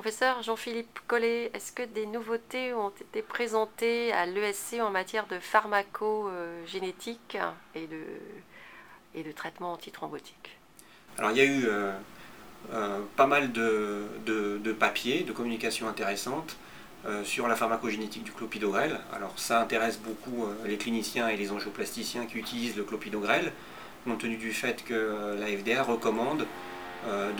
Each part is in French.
Professeur Jean-Philippe Collet, est-ce que des nouveautés ont été présentées à l'ESC en matière de pharmacogénétique et de, et de traitement antithrombotique? Alors il y a eu euh, euh, pas mal de, de, papiers, de communications intéressantes euh, sur la pharmacogénétique du clopidogrel. Alors ça intéresse beaucoup les cliniciens et les angioplasticiens qui utilisent le clopidogrel, compte tenu du fait que la FDA recommande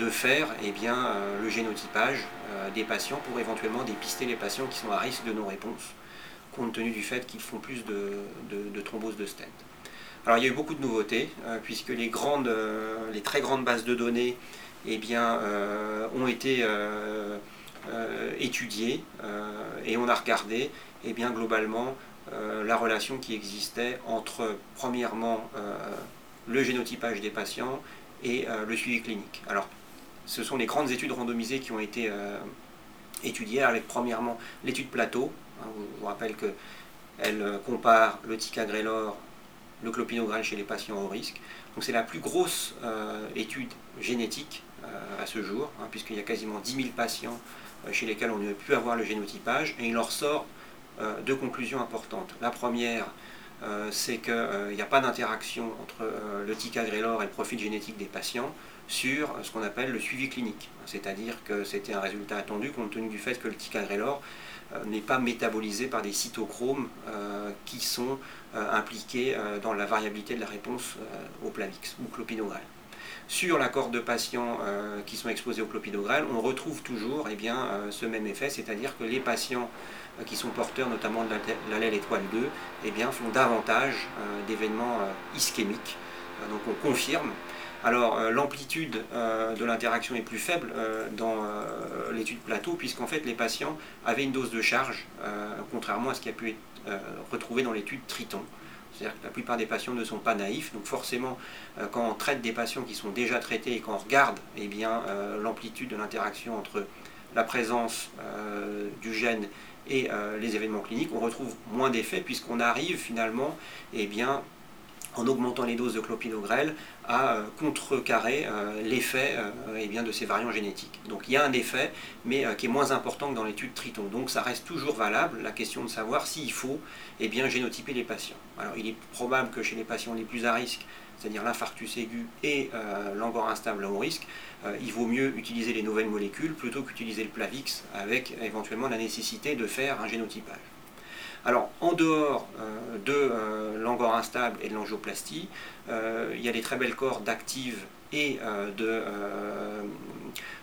de faire eh bien, euh, le génotypage euh, des patients pour éventuellement dépister les patients qui sont à risque de non-réponse, compte tenu du fait qu'ils font plus de, thrombose de stent. Alors il y a eu beaucoup de nouveautés, puisque les, grandes, les très grandes bases de données eh bien, ont été étudiées et on a regardé eh bien, globalement la relation qui existait entre, premièrement, le génotypage des patients et euh, le suivi clinique. Alors, ce sont les grandes études randomisées qui ont été euh, étudiées avec premièrement l'étude plateau. Hein, je vous rappelle qu'elle euh, compare le ticagrelor, le clopidogrel chez les patients au risque. Donc c'est la plus grosse étude génétique à ce jour, hein, puisqu'il y a quasiment 10 000 patients chez lesquels on ne pu avoir le génotypage, et il leur sort deux conclusions importantes. La première, c'est qu'il n'y euh, a pas d'interaction entre euh, le ticagrelor et le profil génétique des patients sur ce qu'on appelle le suivi clinique. C'est-à-dire que c'était un résultat attendu compte tenu du fait que le ticagrelor n'est pas métabolisé par des cytochromes qui sont impliqués dans la variabilité de la réponse au Plavix ou clopidogrel. Sur la corde de patients qui sont exposés au clopidogrel, on retrouve toujours eh bien, ce même effet, c'est-à-dire que les patients euh, qui sont porteurs notamment de l'allèle étoile 2, eh bien, font davantage euh, d'événements euh, ischémiques. donc on confirme. Alors l'amplitude de l'interaction est plus faible dans l'étude plateau, puisqu'en fait les patients avaient une dose de charge, contrairement à ce qui a pu être retrouvé dans l'étude Triton. C'est-à-dire que la plupart des patients ne sont pas naïfs, donc forcément, quand on traite des patients qui sont déjà traités et qu'on regarde eh bien, l'amplitude de l'interaction entre la présence du gène et euh, les événements cliniques, on retrouve moins d'effets puisqu'on arrive finalement eh bien, en augmentant les doses de clopidogrel, à euh, contrecarrer euh, l'effet eh bien, de ces variants génétiques. Donc il y a un effet, mais qui est moins important que dans l'étude Triton. Donc ça reste toujours valable, la question de savoir s'il faut eh bien, génotyper les patients. Alors il est probable que chez les patients les plus à risque, c'est-à-dire l'infarctus aigu et euh, l'angor instable à haut risque, euh, il vaut mieux utiliser les nouvelles molécules plutôt qu'utiliser le Plavix avec éventuellement la nécessité de faire un génotypage. Alors, en dehors euh, de l'angor instable et de l'angioplastie, il y a des très belles cordes d'actives et de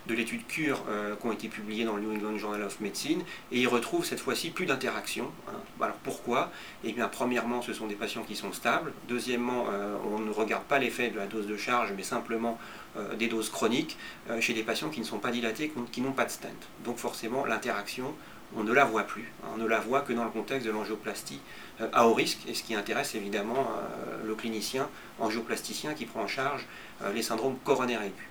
de l'étude CURE euh, qui ont été publiées dans le New England Journal of Medicine, et ils retrouvent cette fois-ci plus d'interaction. Hein. Alors pourquoi? Eh bien, premièrement, ce sont des patients qui sont stables. Deuxièmement, euh, on ne regarde pas l'effet de la dose de charge, mais simplement euh, des doses chroniques chez des patients qui ne sont pas dilatés, qui n'ont pas de stent. Donc forcément, l'interaction, on ne la voit plus. On ne la voit que dans le contexte de l'angioplastie à haut risque, et ce qui intéresse évidemment le clinicien angioplasticien qui prend en charge les syndromes coronaires aigus.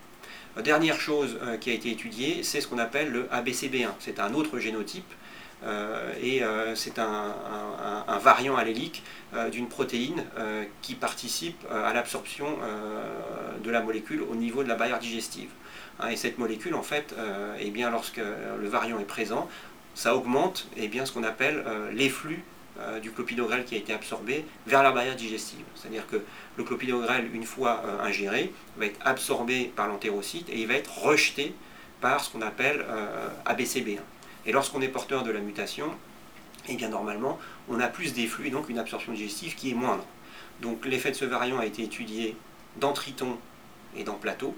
Dernière chose euh, qui a été étudiée, c'est ce qu'on appelle le ABCB1. C'est un autre génotype euh, et euh, c'est un, variant allélique d'une protéine qui participe à l'absorption de la molécule au niveau de la barrière digestive. Hein, et cette molécule, en fait, eh lorsque le variant est présent, ça augmente eh ce qu'on appelle les flux euh, du clopidogrel qui a été absorbé vers la barrière digestive. C'est-à-dire que le clopidogrel, une fois euh, ingéré, va être absorbé par l'entérocyte et il va être rejeté par ce qu'on appelle euh, ABCB1. Et lorsqu'on est porteur de la mutation, eh bien normalement, on a plus d'efflux et donc une absorption digestive qui est moindre. Donc l'effet de ce variant a été étudié dans Triton et dans Plateau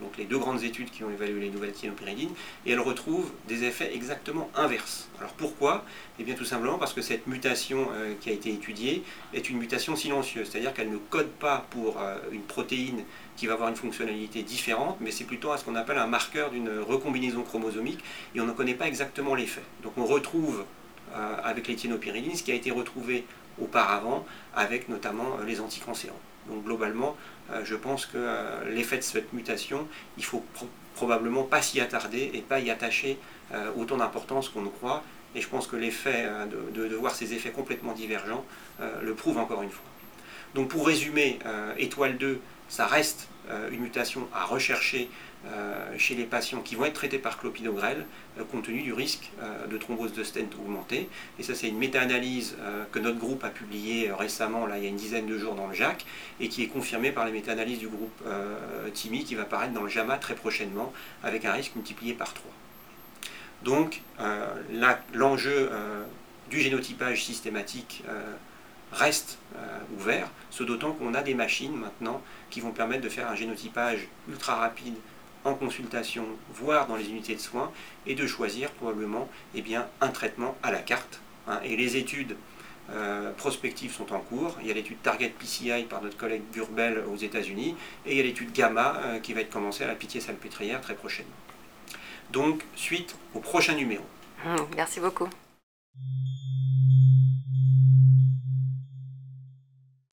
donc les deux grandes études qui ont évalué les nouvelles thiénopyridines, et elles retrouvent des effets exactement inverses. Alors pourquoi? Eh bien tout simplement parce que cette mutation euh, qui a été étudiée est une mutation silencieuse, c'est-à-dire qu'elle ne code pas pour euh, une protéine qui va avoir une fonctionnalité différente, mais c'est plutôt à ce qu'on appelle un marqueur d'une recombinaison chromosomique, et on ne connaît pas exactement l'effet. Donc on retrouve avec les thiénopyridines ce qui a été retrouvé auparavant avec notamment les anticancérants. Donc globalement, euh, je pense que euh, l'effet de cette mutation, il faut probablement pas s'y attarder et pas y attacher euh, autant d'importance qu'on nous croit. Et je pense que l'effet de, voir ces effets complètement divergents le prouve encore une fois. Donc pour résumer, étoile 2, ça reste une mutation à rechercher chez les patients qui vont être traités par clopidogrel compte tenu du risque de thrombose de stent augmenté. Et ça, c'est une méta-analyse que notre groupe a publiée récemment, là, il y a une dizaine de jours dans le JAC, et qui est confirmée par les méta-analyses du groupe TIMI qui va apparaître dans le JAMA très prochainement, avec un risque multiplié par 3. Donc, l'enjeu du génotypage systématique reste euh, ouvert, ce d'autant qu'on a des machines maintenant qui vont permettre de faire un génotypage ultra rapide en consultation, voire dans les unités de soins, et de choisir probablement eh bien, un traitement à la carte. Hein. Et les études euh, prospectives sont en cours. Il y a l'étude Target PCI par notre collègue Burbel aux États-Unis, et il y a l'étude Gamma euh, qui va être commencée à la Pitié-Salpêtrière très prochainement. Donc, suite au prochain numéro. Merci beaucoup.